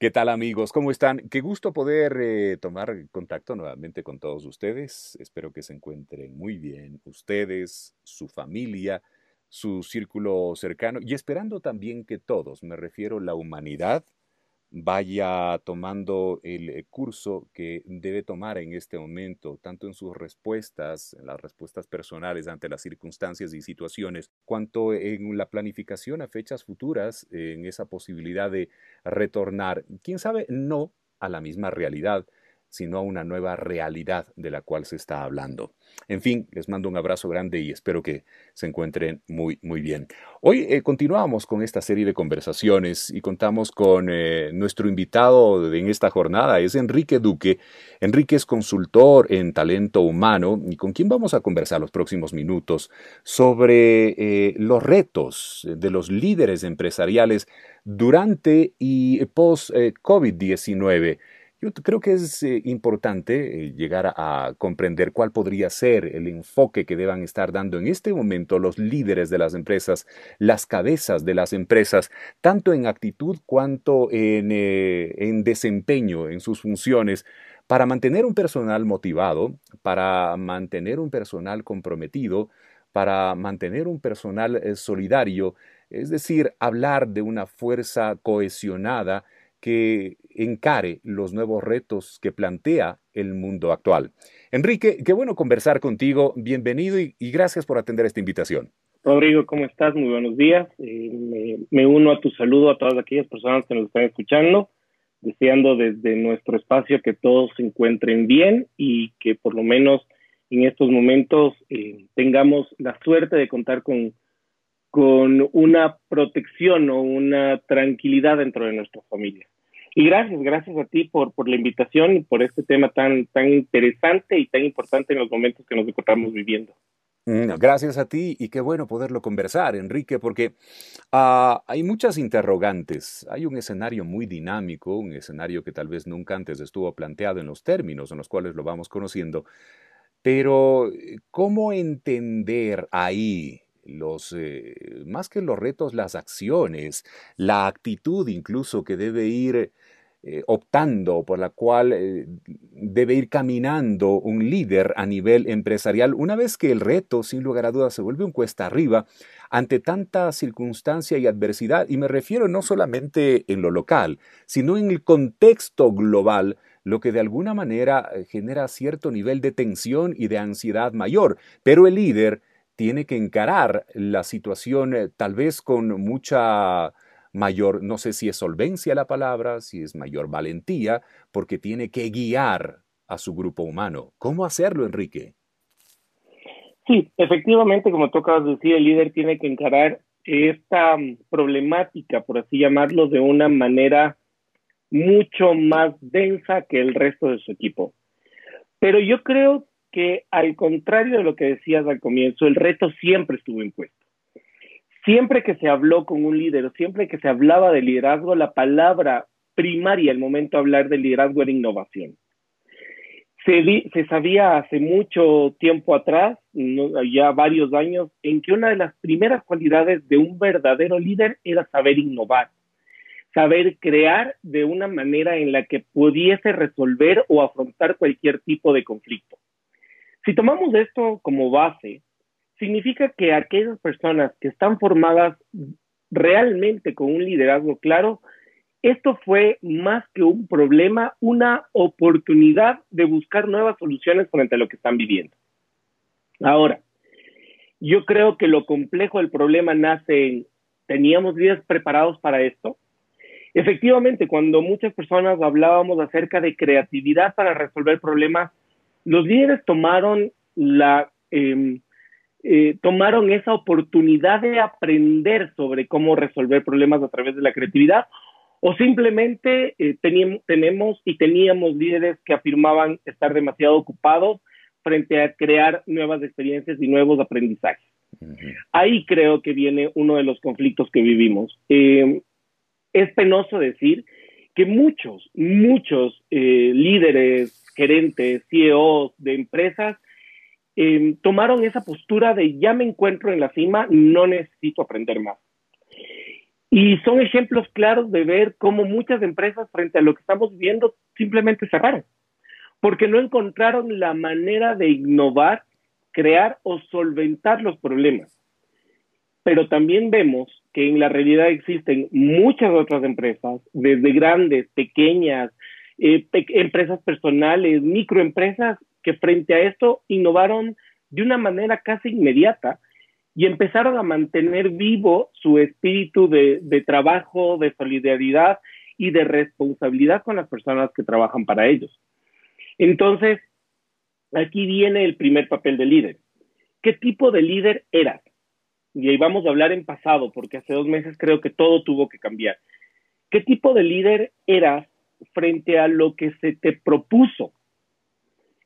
¿Qué tal amigos? ¿Cómo están? Qué gusto poder eh, tomar contacto nuevamente con todos ustedes. Espero que se encuentren muy bien ustedes, su familia, su círculo cercano y esperando también que todos, me refiero la humanidad, vaya tomando el eh, curso que debe tomar en este momento, tanto en sus respuestas, en las respuestas personales ante las circunstancias y situaciones, cuanto en la planificación a fechas futuras, en esa posibilidad de retornar, quién sabe, no a la misma realidad, sino a una nueva realidad de la cual se está hablando. En fin, les mando un abrazo grande y espero que se encuentren muy, muy bien. Hoy eh, continuamos con esta serie de conversaciones y contamos con eh, nuestro invitado en esta jornada, es Enrique Duque. Enrique es consultor en talento humano y con quien vamos a conversar los próximos minutos sobre eh, los retos de los líderes empresariales durante y post-COVID-19. Yo creo que es eh, importante eh, llegar a, comprender cuál podría ser el enfoque que deban estar dando en este momento los líderes de las empresas, las cabezas de las empresas, tanto en actitud cuanto en, eh, en desempeño en sus funciones, para mantener un personal motivado, para mantener un personal comprometido, para mantener un personal solidario, es decir, hablar de una fuerza cohesionada que encare los nuevos retos que plantea el mundo actual. Enrique, qué bueno conversar contigo. Bienvenido y, gracias por atender esta invitación. Rodrigo, ¿cómo estás? Muy buenos días. Eh, me, uno a tu saludo a todas aquellas personas que nos están escuchando, deseando desde nuestro espacio que todos se encuentren bien y que por lo menos en estos momentos eh, tengamos la suerte de contar con, con una protección o una tranquilidad dentro de nuestra familia. Y gracias, gracias a ti por, por la invitación y por este tema tan, tan interesante y tan importante en los momentos que nos encontramos viviendo. Mm, gracias a ti y qué bueno poderlo conversar, Enrique, porque ah, hay muchas interrogantes. Hay un escenario muy dinámico, un escenario que tal vez nunca antes estuvo planteado en los términos en los cuales lo vamos conociendo. Pero, eh, ¿cómo entender ahí los, eh, más que los retos, las acciones, la actitud incluso que debe ir eh, optando, por la cual eh, debe ir caminando un líder a nivel empresarial, una vez que el reto, sin lugar a dudas, se vuelve un cuesta arriba ante tanta circunstancia y adversidad, y me refiero no solamente en lo local, sino en el contexto global, lo que de alguna manera genera cierto nivel de tensión y de ansiedad mayor, pero el líder tiene que encarar la situación eh, tal vez con mucha mayor, no sé si es solvencia la palabra, si es mayor valentía, porque tiene que guiar a su grupo humano. ¿Cómo hacerlo, Enrique? Sí, efectivamente, como de decir, el líder tiene que encarar esta mm, problemática, por así llamarlo, de una manera mucho más densa que el resto de su equipo. Pero yo creo que al contrario de lo que decías al comienzo, el reto siempre estuvo impuesto. Siempre que se habló con un líder, siempre que se hablaba de liderazgo, la palabra primaria al momento de hablar de liderazgo era innovación. Se sabía hace mucho tiempo atrás, ya varios años, en que una de las primeras cualidades de un verdadero líder era saber innovar, saber crear de una manera en la que pudiese resolver o afrontar cualquier tipo de conflicto. Si tomamos esto como base, significa que aquellas personas que están formadas realmente con un liderazgo claro, esto fue más que un problema, una oportunidad de buscar nuevas soluciones frente a lo que están viviendo. Ahora, yo creo que lo complejo del problema nace en, ¿teníamos líderes preparados para esto? Efectivamente, cuando muchas personas hablábamos acerca de creatividad para resolver problemas, los líderes tomaron la em, eh, tomaron esa oportunidad de aprender sobre cómo resolver problemas a través de la creatividad o simplemente eh, tenemos y teníamos líderes que afirmaban estar demasiado ocupados frente a crear nuevas experiencias y nuevos aprendizajes. Ahí creo que viene uno de los conflictos que vivimos. Em, es penoso decir que muchos, muchos eh, líderes, gerentes, CEOs de empresas, em, tomaron esa postura de ya me encuentro en la cima, no necesito aprender más. Y son ejemplos claros de ver cómo muchas empresas frente a lo que estamos viendo simplemente cerraron, porque no encontraron la manera de innovar, crear o solventar los problemas. Pero también vemos que en la realidad existen muchas otras empresas, desde grandes, pequeñas, eh, empresas personales, microempresas, que frente a esto innovaron de una manera casi inmediata y empezaron a mantener vivo su espíritu de, trabajo, de solidaridad y de responsabilidad con las personas que trabajan para ellos. Entonces, aquí viene el primer papel de líder. ¿Qué tipo de líder eras? Y ahí vamos a hablar en pasado, porque hace dos meses creo que todo tuvo que cambiar. ¿Qué tipo de líder eras frente a lo que se te propuso?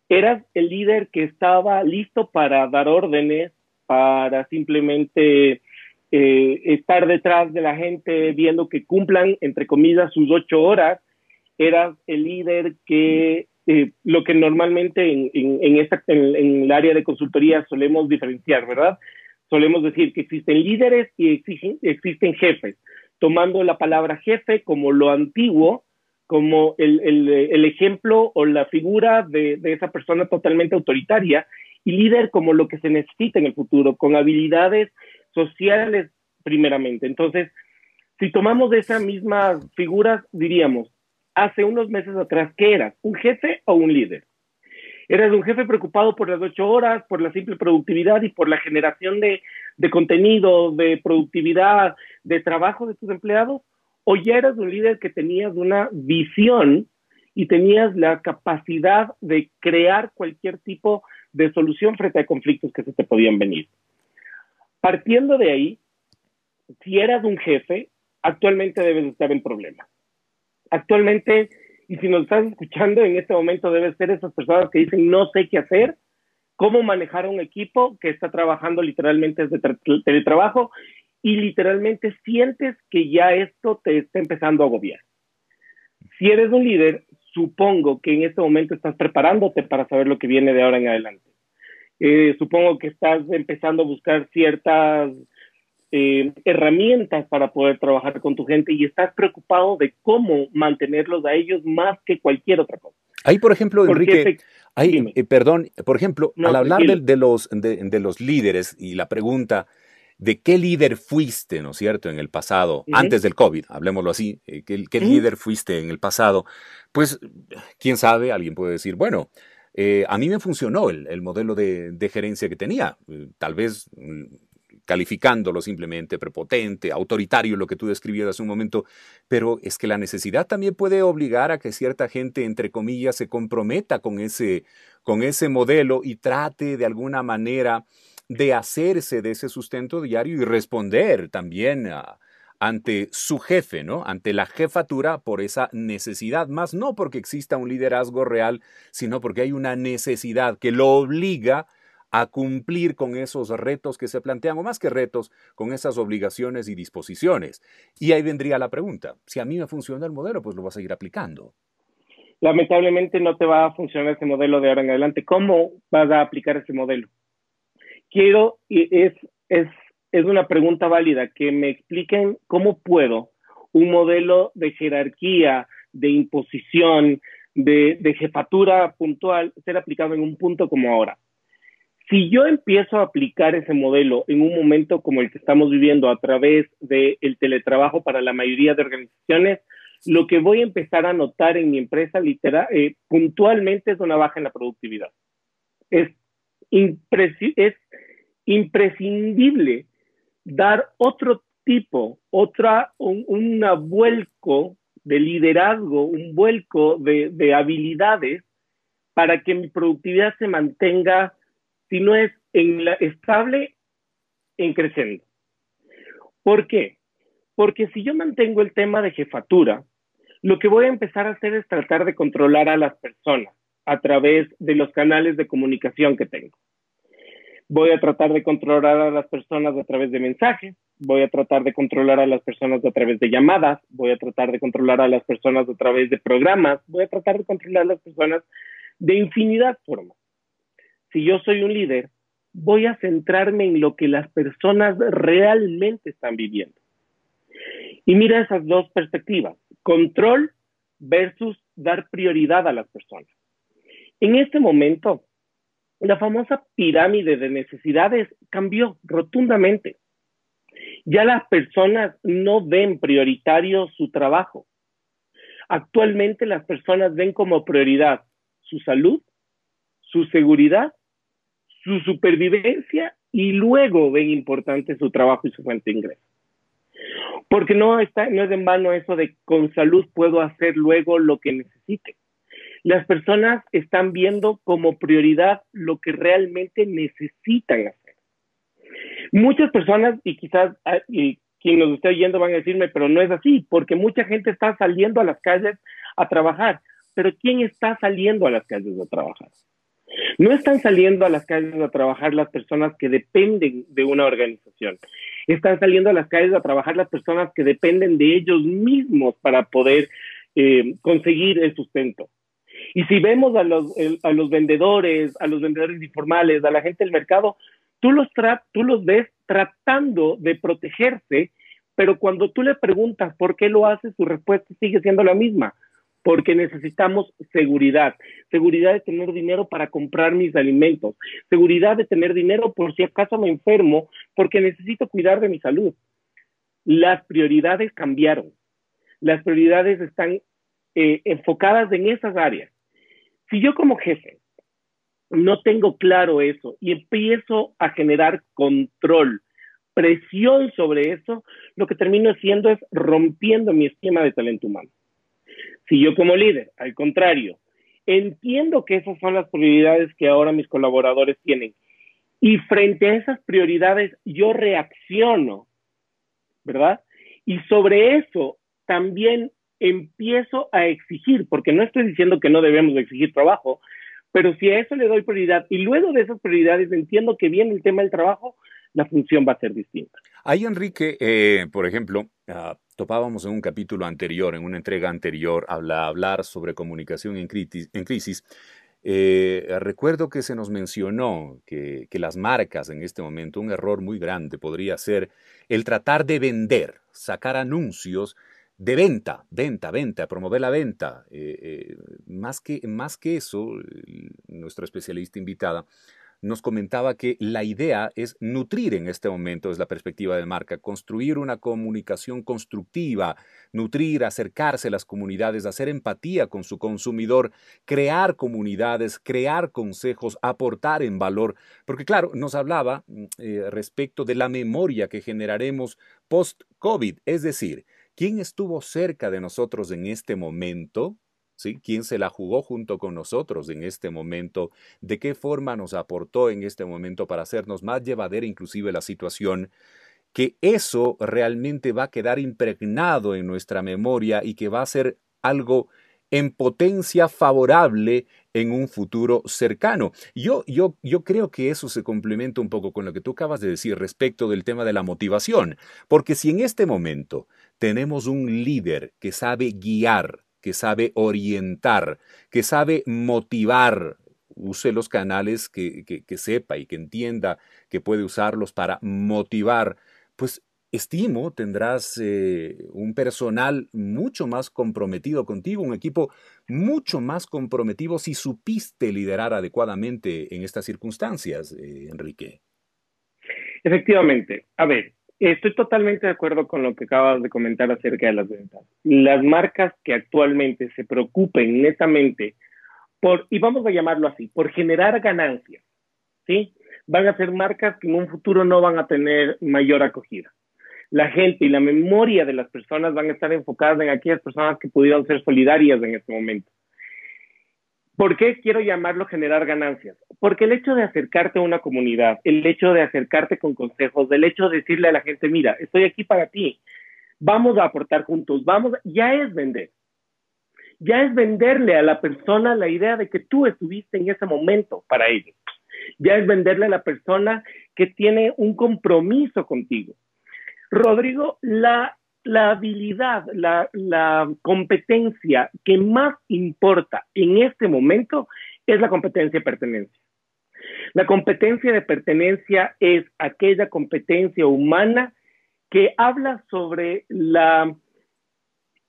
¿Eras el líder que estaba listo para dar órdenes, para simplemente eh, estar detrás de la gente viendo que cumplan, entre comillas, sus ocho horas. Eras el líder que eh, lo que normalmente en, en, en, el área de consultoría solemos diferenciar, ¿verdad? Solemos decir que existen líderes y existen, existen jefes, tomando la palabra jefe como lo antiguo, como el, el, ejemplo o la figura de, de, esa persona totalmente autoritaria y líder como lo que se necesita en el futuro, con habilidades sociales primeramente. Entonces, si tomamos esas mismas figuras, diríamos, hace unos meses atrás, ¿qué eras? ¿Un jefe o un líder? ¿Eras un jefe preocupado por las ocho horas, por la simple productividad y por la generación de, de contenido, de productividad, de trabajo de tus empleados? ¿O ya eras un líder que tenías una visión y tenías la capacidad de crear cualquier tipo de solución frente a conflictos que se te podían venir. Partiendo de ahí, si eras un jefe, actualmente debes estar en problemas. Actualmente, y si nos estás escuchando en este momento, debes ser esas personas que dicen no sé qué hacer, cómo manejar un equipo que está trabajando literalmente desde teletrabajo y literalmente sientes que ya esto te está empezando a agobiar. Si eres un líder, supongo que en este momento estás preparándote para saber lo que viene de ahora en adelante. Eh, supongo que estás empezando a buscar ciertas eh, herramientas para poder trabajar con tu gente y estás preocupado de cómo mantenerlos a ellos más que cualquier otra cosa. Ahí, por ejemplo, Enrique, ahí, eh, perdón, por ejemplo, al hablar de, los, de, los líderes y la pregunta, de qué líder fuiste, ¿no es cierto?, en el pasado, antes del COVID, hablemoslo así, eh, ¿qué, líder fuiste en el pasado? Pues, quién sabe, alguien puede decir, bueno, eh, a mí me funcionó el, modelo de, gerencia que tenía, tal vez mm, calificándolo simplemente prepotente, autoritario, lo que tú describías hace un momento, pero es que la necesidad también puede obligar a que cierta gente, entre comillas, se comprometa con ese, con ese modelo y trate de alguna manera de hacerse de ese sustento diario y responder también ante su jefe, ¿no? Ante la jefatura por esa necesidad, más no porque exista un liderazgo real, sino porque hay una necesidad que lo obliga cumplir con esos retos que se plantean, o más que retos, con esas obligaciones y disposiciones. Y ahí vendría la pregunta, si a mí me funciona el modelo, pues lo vas a seguir aplicando. Lamentablemente no te va a funcionar ese modelo de ahora en adelante. ¿Cómo vas a aplicar ese modelo? quiero, y es, es, es una pregunta válida, que me expliquen cómo puedo un modelo de jerarquía, de imposición, de, de, jefatura puntual ser aplicado en un punto como ahora. Si yo empiezo a aplicar ese modelo en un momento como el que estamos viviendo a través del teletrabajo para la mayoría de organizaciones, lo que voy a empezar a notar en mi empresa literal, eh, puntualmente es una baja en la productividad. Es, es imprescindible dar otro tipo, otra, un, vuelco de liderazgo, un vuelco de, habilidades para que mi productividad se mantenga, si no es en la, estable, en creciendo. ¿Por qué? Porque si yo mantengo el tema de jefatura, lo que voy a empezar a hacer es tratar de controlar a las personas a través de los canales de comunicación que tengo voy a tratar de controlar a las personas a través de mensajes, voy a tratar de controlar a las personas a través de llamadas, voy a tratar de controlar a las personas a través de programas, voy a tratar de controlar a las personas de infinidad formas. Si yo soy un líder, voy a centrarme en lo que las personas realmente están viviendo. Y mira esas dos perspectivas, control versus dar prioridad a las personas. En este momento, la famosa pirámide de necesidades cambió rotundamente. Ya las personas no ven prioritario su trabajo. Actualmente las personas ven como prioridad su salud, su seguridad, su supervivencia y luego ven importante su trabajo y su fuente de ingreso. Porque no, está, no es en vano eso de con salud puedo hacer luego lo que necesite. Las personas están viendo como prioridad lo que realmente necesitan hacer. Muchas personas, y quizás ah, y quien nos esté oyendo van a decirme, pero no es así, porque mucha gente está saliendo a las calles a trabajar. Pero ¿quién está saliendo a las calles a trabajar? No están saliendo a las calles a trabajar las personas que dependen de una organización. Están saliendo a las calles a trabajar las personas que dependen de ellos mismos para poder eh, conseguir el sustento. Y si vemos a los, a los vendedores, a los vendedores informales, a la gente del mercado, tú los, tú los ves tratando de protegerse, pero cuando tú le preguntas por qué lo hace, su respuesta sigue siendo la misma porque necesitamos seguridad, seguridad de tener dinero para comprar mis alimentos, seguridad de tener dinero por si acaso me enfermo, porque necesito cuidar de mi salud. Las prioridades cambiaron, las prioridades están eh, enfocadas en esas áreas. Si yo como jefe no tengo claro eso y empiezo a generar control, presión sobre eso, lo que termino haciendo es rompiendo mi esquema de talento humano. Si yo como líder, al contrario, entiendo que esas son las prioridades que ahora mis colaboradores tienen y frente a esas prioridades yo reacciono, ¿verdad? Y sobre eso también empiezo a exigir, porque no estoy diciendo que no debemos exigir trabajo, pero si a eso le doy prioridad y luego de esas prioridades entiendo que viene el tema del trabajo, la función va a ser distinta. Ahí, Enrique, eh, por ejemplo, uh, topábamos en un capítulo anterior, en una entrega anterior, habla, hablar sobre comunicación en, crisis. Eh, recuerdo que se nos mencionó que, las marcas en este momento, un error muy grande podría ser el tratar de vender, sacar anuncios de venta, venta, venta, promover la venta. Eh, más, que, más que eso, nuestra especialista invitada nos comentaba que la idea es nutrir en este momento, es la perspectiva de marca, construir una comunicación constructiva, nutrir, acercarse a las comunidades, hacer empatía con su consumidor, crear comunidades, crear consejos, aportar en valor, porque claro, nos hablaba mm, eh, respecto de la memoria que generaremos post-COVID, es decir, ¿quién estuvo cerca de nosotros en este momento? ¿Sí? ¿Quién se la jugó junto con nosotros en este momento? ¿De qué forma nos aportó en este momento para hacernos más llevadera inclusive la situación? Que eso realmente va a quedar impregnado en nuestra memoria y que va a ser algo en potencia favorable en un futuro cercano. Yo, yo, yo creo que eso se complementa un poco con lo que tú acabas de decir respecto del tema de la motivación, porque si en este momento tenemos un líder que sabe guiar, que sabe orientar, que sabe motivar, use los canales que, sepa y que entienda que puede usarlos para motivar, pues estimo tendrás eh, un personal mucho más comprometido contigo, un equipo mucho más comprometido si supiste liderar adecuadamente en estas circunstancias, eh, Enrique. Efectivamente. A ver, Estoy totalmente de acuerdo con lo que acabas de comentar acerca de las ventas. Las marcas que actualmente se preocupen netamente por, y vamos a llamarlo así, por generar ganancias, ¿sí? Van a ser marcas que en un futuro no van a tener mayor acogida. La gente y la memoria de las personas van a estar enfocadas en aquellas personas que pudieron ser solidarias en este momento. ¿Por qué quiero llamarlo generar ganancias? Porque el hecho de acercarte a una comunidad, el hecho de acercarte con consejos, el hecho de decirle a la gente, mira, estoy aquí para ti, vamos a aportar juntos, vamos, ya es vender. Ya es venderle a la persona la idea de que tú estuviste en ese momento para ellos. Ya es venderle a la persona que tiene un compromiso contigo. Rodrigo, la la habilidad, la, competencia que más importa en este momento es la competencia de pertenencia. La competencia de pertenencia es aquella competencia humana que habla sobre la,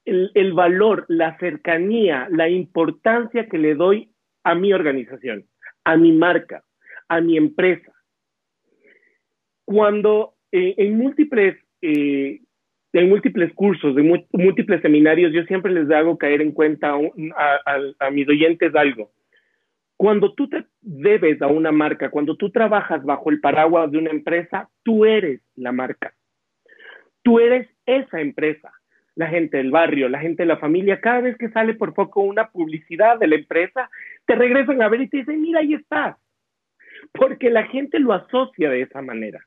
el, valor, la cercanía, la importancia que le doy a mi organización, a mi marca, a mi empresa. Cuando eh, en múltiples eh, en múltiples cursos, de múltiples seminarios, yo siempre les hago caer en cuenta a, mis oyentes algo. Cuando tú te debes a una marca, cuando tú trabajas bajo el paraguas de una empresa, tú eres la marca. Tú eres esa empresa. La gente del barrio, la gente de la familia, cada vez que sale por poco una publicidad de la empresa, te regresan a ver y te dicen, mira, ahí estás. Porque la gente lo asocia de esa manera.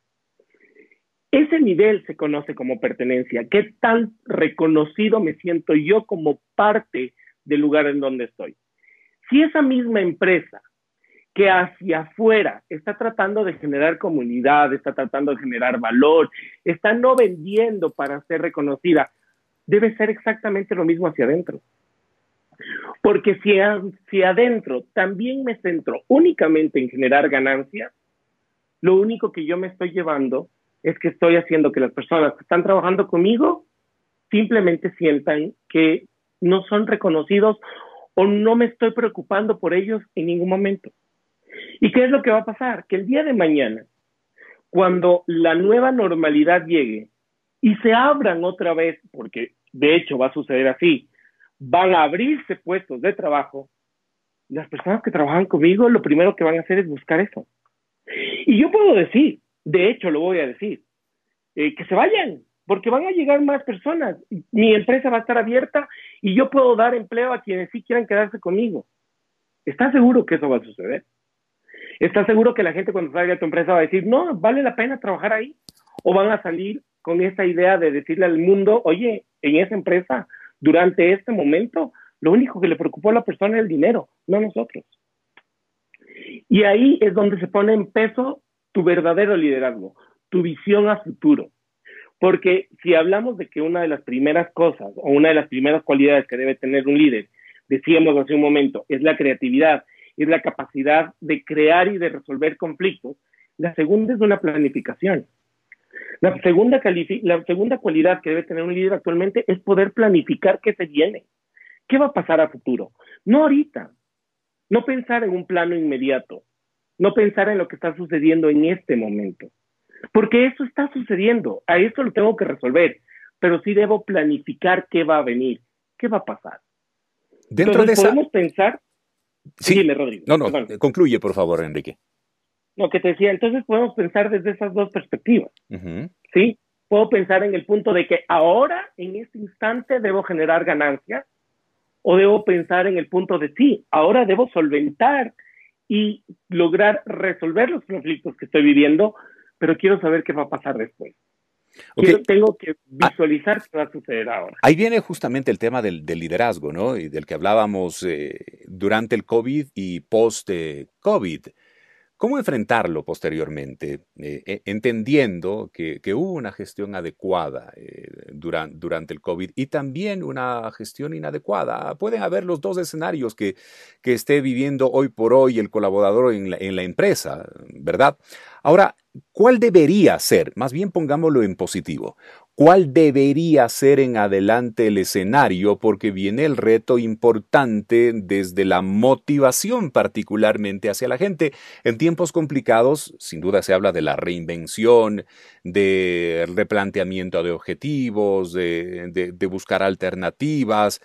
Ese nivel se conoce como pertenencia. ¿Qué tan reconocido me siento yo como parte del lugar en donde estoy? Si esa misma empresa que hacia afuera está tratando de generar comunidad, está tratando de generar valor, está no vendiendo para ser reconocida, debe ser exactamente lo mismo hacia adentro. Porque si, si adentro también me centro únicamente en generar ganancias, lo único que yo me estoy llevando es que estoy haciendo que las personas que están trabajando conmigo simplemente sientan que no son reconocidos o no me estoy preocupando por ellos en ningún momento. ¿Y qué es lo que va a pasar? Que el día de mañana, cuando la nueva normalidad llegue y se abran otra vez, porque de hecho va a suceder así, van a abrirse puestos de trabajo, las personas que trabajan conmigo lo primero que van a hacer es buscar eso. Y yo puedo decir, de hecho lo voy a decir, eh, que se vayan, porque van a llegar más personas. Mi empresa va a estar abierta y yo puedo dar empleo a quienes sí quieran quedarse conmigo. ¿Estás seguro que eso va a suceder? ¿Estás seguro que la gente cuando salga de tu empresa va a decir, no, vale la pena trabajar ahí? ¿O van a salir con esa idea de decirle al mundo, oye, en esa empresa, durante este momento, lo único que le preocupó a la persona es el dinero, no nosotros? Y ahí es donde se pone en peso tu verdadero liderazgo, tu visión a futuro. Porque si hablamos de que una de las primeras cosas o una de las primeras cualidades que debe tener un líder, decíamos hace un momento, es la creatividad, es la capacidad de crear y de resolver conflictos, la segunda es una planificación. La segunda, la segunda cualidad que debe tener un líder actualmente es poder planificar qué se viene, qué va a pasar a futuro. No ahorita, no pensar en un plano inmediato, no pensar en lo que está sucediendo en este momento. Porque eso está sucediendo, a eso lo tengo que resolver, pero sí debo planificar qué va a venir, qué va a pasar. Dentro de podemos pensar. Sí, Rodrigo. No, no, concluye, por favor, Enrique. Lo que te decía, entonces podemos pensar desde esas dos perspectivas. ¿Sí? Puedo pensar en el punto de que ahora, en este instante, debo generar ganancias, o debo pensar en el punto de sí, ahora debo solventar y lograr resolver los conflictos que estoy viviendo, pero quiero saber qué va a pasar después. tengo que ah. visualizar qué va a suceder ahora. Ahí viene justamente el tema del, liderazgo, ¿no? Y del que hablábamos eh, durante el COVID y post-COVID. ¿Cómo enfrentarlo posteriormente? Eh, e, entendiendo que, hubo una gestión adecuada eh, durante, el COVID y también una gestión inadecuada. Pueden haber los dos escenarios que, esté viviendo hoy por hoy el colaborador en la empresa, ¿verdad? Ahora, ¿cuál debería ser? Más bien pongámoslo en positivo. ¿Cuál debería ser en adelante el escenario? Porque viene el reto importante desde la motivación particularmente hacia la gente. En tiempos complicados, sin duda se habla de la reinvención, de replanteamiento de objetivos, de, buscar alternativas.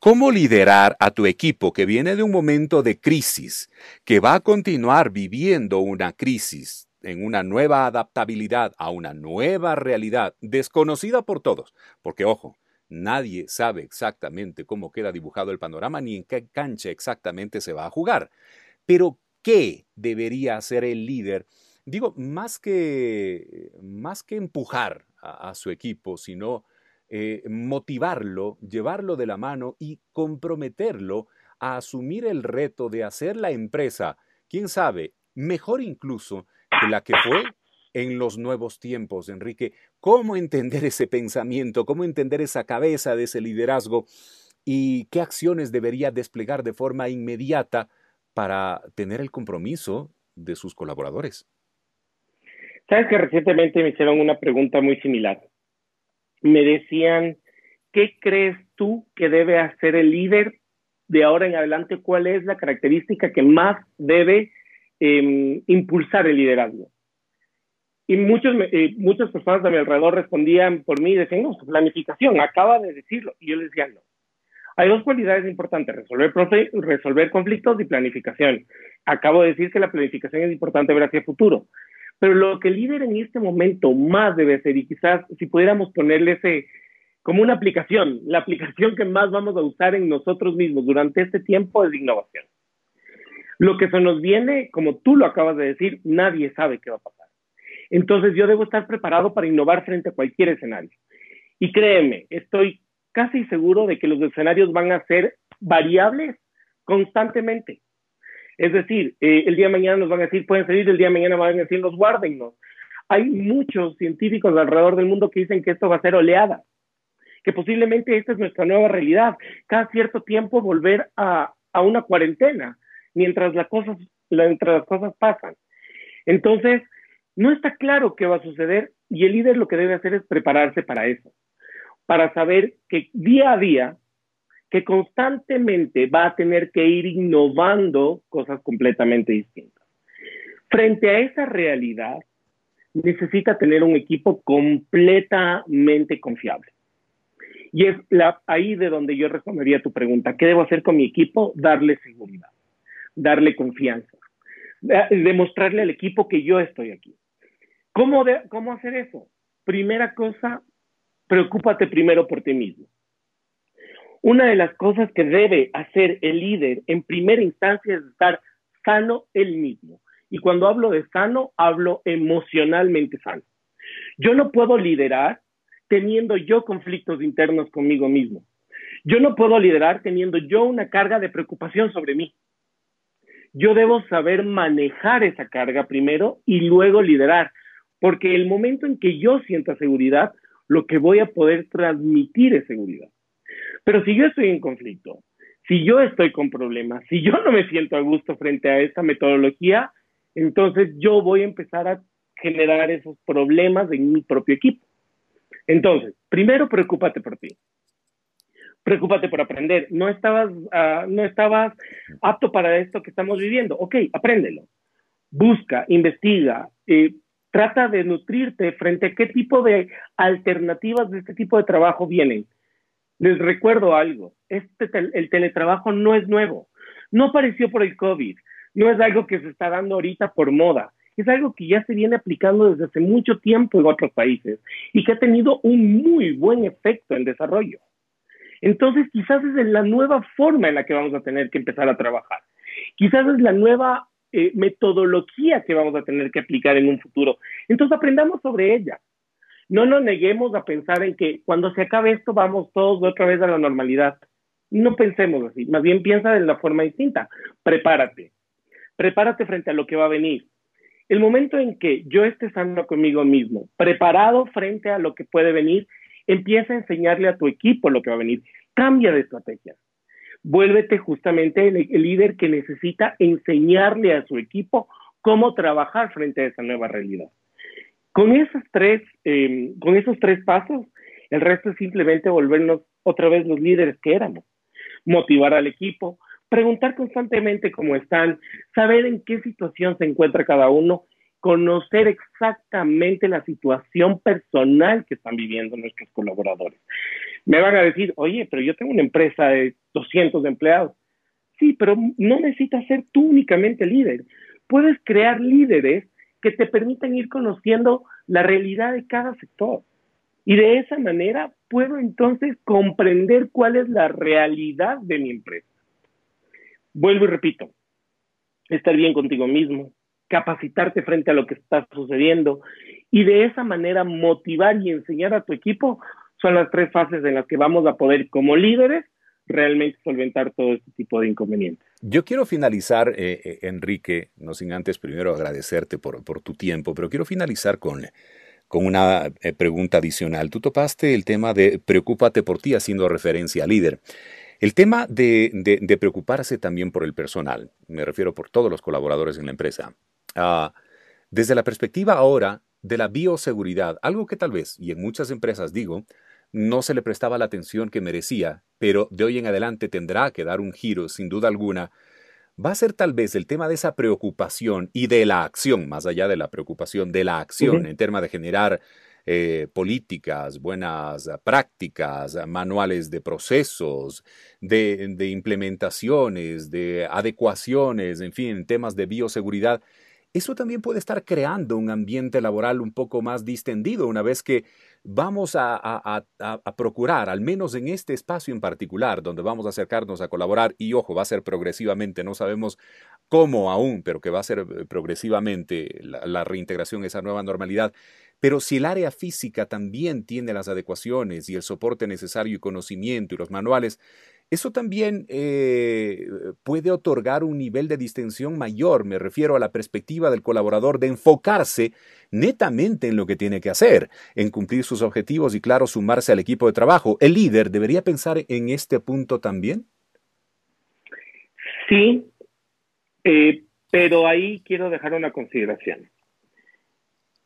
¿Cómo liderar a tu equipo que viene de un momento de crisis, que va a continuar viviendo una crisis en una nueva adaptabilidad a una nueva realidad desconocida por todos. Porque, ojo, nadie sabe exactamente cómo queda dibujado el panorama ni en qué cancha exactamente se va a jugar. Pero, ¿qué debería hacer el líder? Digo, más que, más que empujar a, su equipo, sino eh, motivarlo, llevarlo de la mano y comprometerlo a asumir el reto de hacer la empresa, quién sabe, mejor incluso la que fue en los nuevos tiempos, Enrique. ¿Cómo entender ese pensamiento? ¿Cómo entender esa cabeza de ese liderazgo? ¿Y qué acciones debería desplegar de forma inmediata para tener el compromiso de sus colaboradores? Sabes que recientemente me hicieron una pregunta muy similar. me decían, ¿qué crees tú que debe hacer el líder de ahora en adelante? ¿Cuál es la característica que más debe em, impulsar el liderazgo? Y muchos, eh, muchas personas a mi alrededor respondían por mí y decían, no, planificación, acaba de decirlo. Y yo les decía, no. Hay dos cualidades importantes, resolver, resolver conflictos y planificación. Acabo de decir que la planificación es importante ver hacia el futuro. Pero lo que el líder en este momento más debe hacer, y quizás si pudiéramos ponerle ese como una aplicación, la aplicación que más vamos a usar en nosotros mismos durante este tiempo es innovación. Lo que se nos viene, como tú lo acabas de decir, nadie sabe qué va a pasar. Entonces yo debo estar preparado para innovar frente a cualquier escenario. Y créeme, estoy casi seguro de que los escenarios van a ser variables constantemente. Es decir, eh, el día de mañana nos van a decir, pueden salir, el día de mañana van a decir, los guárdennos. Hay muchos científicos alrededor del mundo que dicen que esto va a ser oleada, que posiblemente esta es nuestra nueva realidad. Cada cierto tiempo volver a, a una cuarentena mientras, la cosas, mientras las cosas pasan. Entonces, no está claro qué va a suceder y el líder lo que debe hacer es prepararse para eso, para saber que día a día, que constantemente va a tener que ir innovando cosas completamente distintas. Frente a esa realidad, necesita tener un equipo completamente confiable. Y es ahí de donde yo respondería tu pregunta. ¿Qué debo hacer con mi equipo? Darle seguridad, darle confianza, demostrarle al equipo que yo estoy aquí. ¿Cómo, ¿Cómo hacer eso? Primera cosa, preocúpate primero por ti mismo. Una de las cosas que debe hacer el líder en primera instancia es estar sano él mismo. Y cuando hablo de sano, hablo emocionalmente sano. Yo no puedo liderar teniendo yo conflictos internos conmigo mismo. Yo no puedo liderar teniendo yo una carga de preocupación sobre mí. Yo debo saber manejar esa carga primero y luego liderar. Porque el momento en que yo sienta seguridad, lo que voy a poder transmitir es seguridad. Pero si yo estoy en conflicto, si yo estoy con problemas, si yo no me siento a gusto frente a esta metodología, entonces yo voy a empezar a generar esos problemas en mi propio equipo. Entonces, primero preocúpate por ti. Preocúpate por aprender. No estabas, uh, no estabas apto para esto que estamos viviendo. Ok, apréndelo. Busca, investiga, trata de nutrirte frente a qué tipo de alternativas de este tipo de trabajo vienen. Les recuerdo algo, este el teletrabajo no es nuevo, no apareció por el COVID, no es algo que se está dando ahorita por moda, es algo que ya se viene aplicando desde hace mucho tiempo en otros países y que ha tenido un muy buen efecto en desarrollo. Entonces, quizás es la nueva forma en la que vamos a tener que empezar a trabajar. Quizás es la nueva eh, metodología que vamos a tener que aplicar en un futuro. Entonces aprendamos sobre ella. No nos neguemos a pensar en que cuando se acabe esto vamos todos otra vez a la normalidad. No pensemos así, más bien piensa de la forma distinta. Prepárate. Prepárate frente a lo que va a venir. El momento en que yo esté sano conmigo mismo, preparado frente a lo que puede venir, empieza a enseñarle a tu equipo lo que va a venir. Cambia de estrategia vuélvete justamente el, líder que necesita enseñarle a su equipo cómo trabajar frente a esa nueva realidad. Con esos tres, em, con esos tres pasos, el resto es simplemente volvernos otra vez los líderes que éramos. Motivar al equipo, preguntar constantemente cómo están, saber en qué situación se encuentra cada uno conocer exactamente la situación personal que están viviendo nuestros colaboradores. Me van a decir, oye, pero yo tengo una empresa de 200 empleados. Sí, pero no necesitas ser tú únicamente líder. Puedes crear líderes que te permitan ir conociendo la realidad de cada sector. Y de esa manera puedo entonces comprender cuál es la realidad de mi empresa. Vuelvo y repito, estar bien contigo mismo, capacitarte frente a lo que está sucediendo y de esa manera motivar y enseñar a tu equipo son las tres fases en las que vamos a poder como líderes realmente solventar todo este tipo de inconvenientes. Yo quiero finalizar, eh, eh, Enrique, no sin antes primero agradecerte por, tu tiempo, pero quiero finalizar con, con una eh, pregunta adicional. Tú topaste el tema de preocúpate por ti haciendo referencia al líder. El tema de preocuparse también por el personal, me refiero por todos los colaboradores en la empresa. Ah, desde la perspectiva ahora de la bioseguridad, algo que tal vez, y en muchas empresas digo, no se le prestaba la atención que merecía, pero de hoy en adelante tendrá que dar un giro, sin duda alguna, va a ser tal vez el tema de esa preocupación y de la acción, más allá de la preocupación, de la acción en términos de generar eh, políticas, buenas prácticas, manuales de procesos, de, de, implementaciones, de adecuaciones, en fin, temas de bioseguridad. Eso también puede estar creando un ambiente laboral un poco más distendido una vez que vamos a, procurar, al menos en este espacio en particular, donde vamos a acercarnos a colaborar, y ojo, va a ser progresivamente, no sabemos cómo aún, pero que va a ser eh, progresivamente la, la reintegración, esa nueva normalidad. Pero si el área física también tiene las adecuaciones y el soporte necesario y conocimiento y los manuales, eso también eh, puede otorgar un nivel de distensión mayor, me refiero a la perspectiva del colaborador de enfocarse netamente en lo que tiene que hacer, en cumplir sus objetivos y, claro, sumarse al equipo de trabajo. ¿El líder debería pensar en este punto también? Sí, eh, pero ahí quiero dejar una consideración.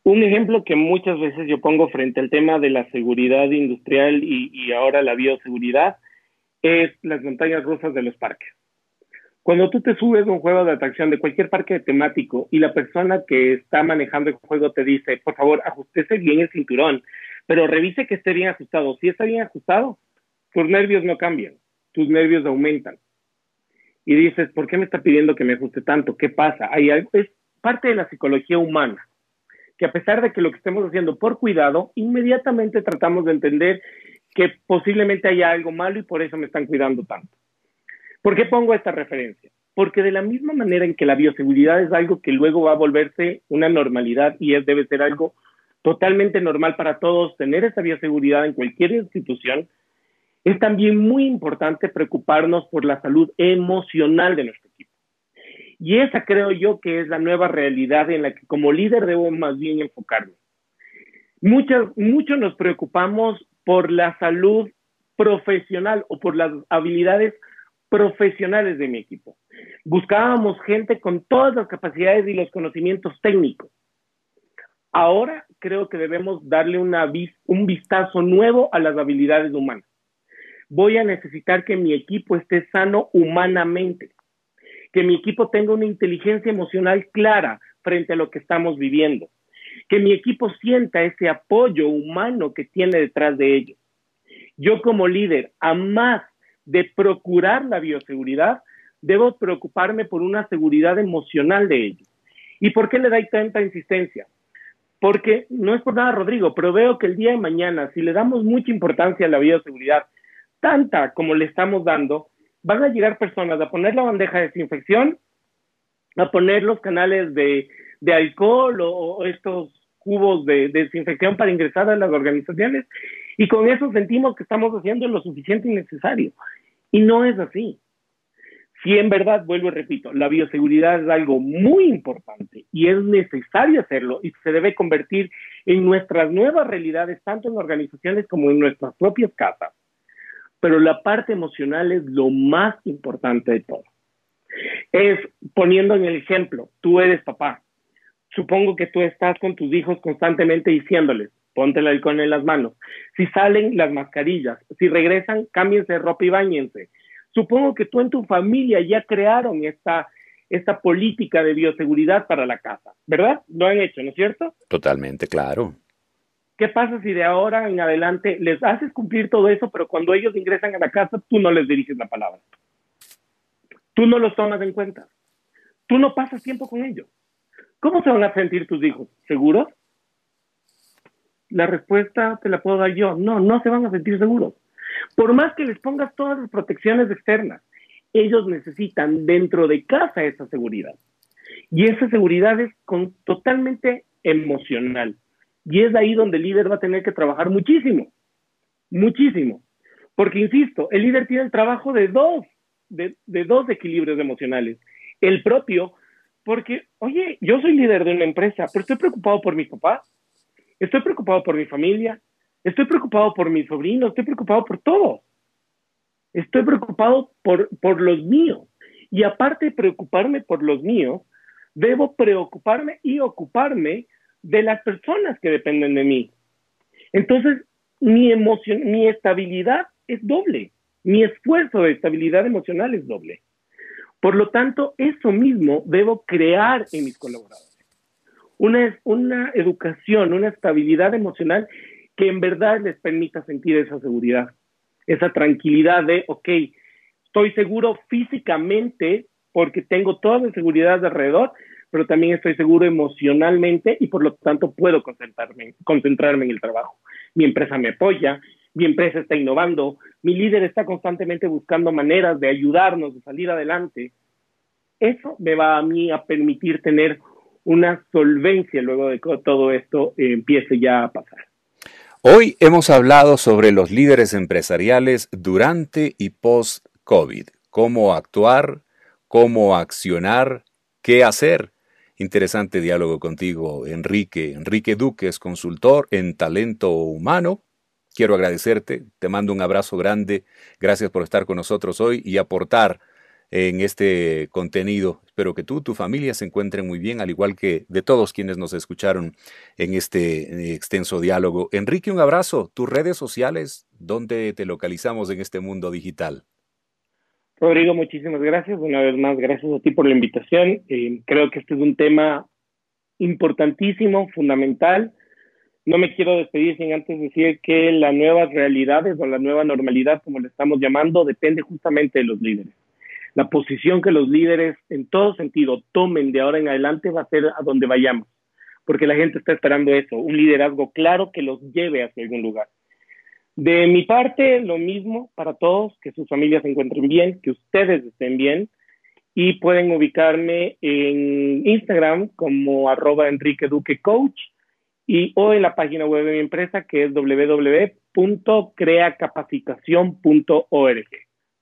Un ejemplo que muchas veces yo pongo frente al tema de la seguridad industrial y ahora la bioseguridad es las montañas rusas de los parques. Cuando tú te subes a un juego de atracción de cualquier parque temático y la persona que está manejando el juego te dice, por favor, ajustese bien el cinturón, pero revise que esté bien ajustado. Si está bien ajustado, tus nervios no cambian, tus nervios aumentan. Y dices, ¿por qué me está pidiendo que me ajuste tanto? ¿Qué pasa? Hay es parte de la psicología humana, que a pesar de que lo que estemos haciendo por cuidado, inmediatamente tratamos de entender que posiblemente haya algo malo y por eso me están cuidando tanto. ¿Por qué pongo esta referencia? Porque de la misma manera en que la bioseguridad es algo que luego va a volverse una normalidad y es, debe ser algo totalmente normal para todos tener esa bioseguridad en cualquier institución, es también muy importante preocuparnos por la salud emocional de nuestro equipo. Y esa creo yo que es la nueva realidad en la que como líder debo más bien enfocarme. Muchos, mucho nos preocupamos por la salud profesional o por las habilidades profesionales de mi equipo. Buscábamos gente con todas las capacidades y los conocimientos técnicos. Ahora creo que debemos darle un vistazo nuevo a las habilidades humanas. Voy a necesitar que mi equipo esté sano humanamente, que mi equipo tenga una inteligencia emocional clara frente a lo que estamos viviendo, que mi equipo sienta ese apoyo humano que tiene detrás de ellos. Yo como líder, a más de procurar la bioseguridad, debo preocuparme por una seguridad emocional de ellos. ¿Y por qué le da tanta insistencia? Porque no es por nada, Rodrigo, pero veo que el día de mañana, si le damos mucha importancia a la bioseguridad, tanta como le estamos dando, van a llegar personas a poner la bandeja de desinfección, a poner los canales de, alcohol o, estos cubos de, desinfección para ingresar a las organizaciones y con eso sentimos que estamos haciendo lo suficiente y necesario. Y no es así. Si en verdad, vuelvo y repito, la bioseguridad es algo muy importante y es necesario hacerlo y se debe convertir en nuestras nuevas realidades, tanto en organizaciones como en nuestras propias casas. Pero la parte emocional es lo más importante de todo. Es poniendo en el ejemplo, tú eres papá, supongo que tú estás con tus hijos constantemente diciéndoles, ponte el alcohol en las manos. Si salen las mascarillas, si regresan, cámbiense de ropa y bañense. Supongo que tú en tu familia ya crearon esta, esta política de bioseguridad para la casa, ¿verdad? Lo han hecho, ¿no es cierto? Totalmente, claro. ¿Qué pasa si de ahora en adelante les haces cumplir todo eso, pero cuando ellos ingresan a la casa, tú no les diriges la palabra? Tú no los tomas en cuenta. Tú no pasas tiempo con ellos. ¿Cómo se van a sentir tus hijos? ¿Seguros? La respuesta te la puedo dar yo. No, no se van a sentir seguros. Por más que les pongas todas las protecciones externas, ellos necesitan dentro de casa esa seguridad. Y esa seguridad es totalmente emocional. Y es ahí donde el líder va a tener que trabajar muchísimo, muchísimo. Porque, insisto, el líder tiene el trabajo de dos, de, de dos equilibrios emocionales. El propio, porque, oye, yo soy líder de una empresa, pero estoy preocupado por mi papá, estoy preocupado por mi familia, estoy preocupado por mi sobrino, estoy preocupado por todo. Estoy preocupado por, por los míos. Y aparte de preocuparme por los míos, debo preocuparme y ocuparme de las personas que dependen de mí. Entonces, mi emoción, mi estabilidad es doble, mi esfuerzo de estabilidad emocional es doble. Por lo tanto, eso mismo debo crear en mis colaboradores. Una, una educación, una estabilidad emocional que en verdad les permita sentir esa seguridad, esa tranquilidad de, ok, estoy seguro físicamente porque tengo toda la seguridad de alrededor, pero también estoy seguro emocionalmente y por lo tanto puedo concentrarme en el trabajo. Mi empresa me apoya, mi empresa está innovando, mi líder está constantemente buscando maneras de ayudarnos, de salir adelante. Eso me va a mí a permitir tener una solvencia luego de que todo esto empiece ya a pasar. Hoy hemos hablado sobre los líderes empresariales durante y post-COVID, cómo actuar, cómo accionar, qué hacer Interesante diálogo contigo, Enrique. Enrique Duque es consultor en talento humano. Quiero agradecerte, te mando un abrazo grande. Gracias por estar con nosotros hoy y aportar en este contenido. Espero que tú, tu familia se encuentren muy bien, al igual que de todos quienes nos escucharon en este extenso diálogo. Enrique, un abrazo. Tus redes sociales, ¿dónde te localizamos en este mundo digital? Rodrigo, muchísimas gracias. Una vez más, gracias a ti por la invitación. Eh, creo que este es un tema importantísimo, fundamental. No me quiero despedir sin antes decir que las nuevas realidades o la nueva normalidad, como le estamos llamando, depende justamente de los líderes. La posición que los líderes, en todo sentido, tomen de ahora en adelante va a ser a donde vayamos, porque la gente está esperando eso, un liderazgo claro que los lleve hacia algún lugar. De mi parte, lo mismo para todos, que sus familias se encuentren bien, que ustedes estén bien y pueden ubicarme en Instagram como arroba Enrique Duque Coach y o en la página web de mi empresa que es www.creacapacitación.org.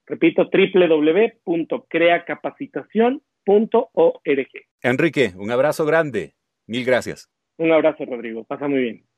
Repito, www.creacapacitación.org. Enrique, un abrazo grande. Mil gracias. Un abrazo, Rodrigo. Pasa muy bien.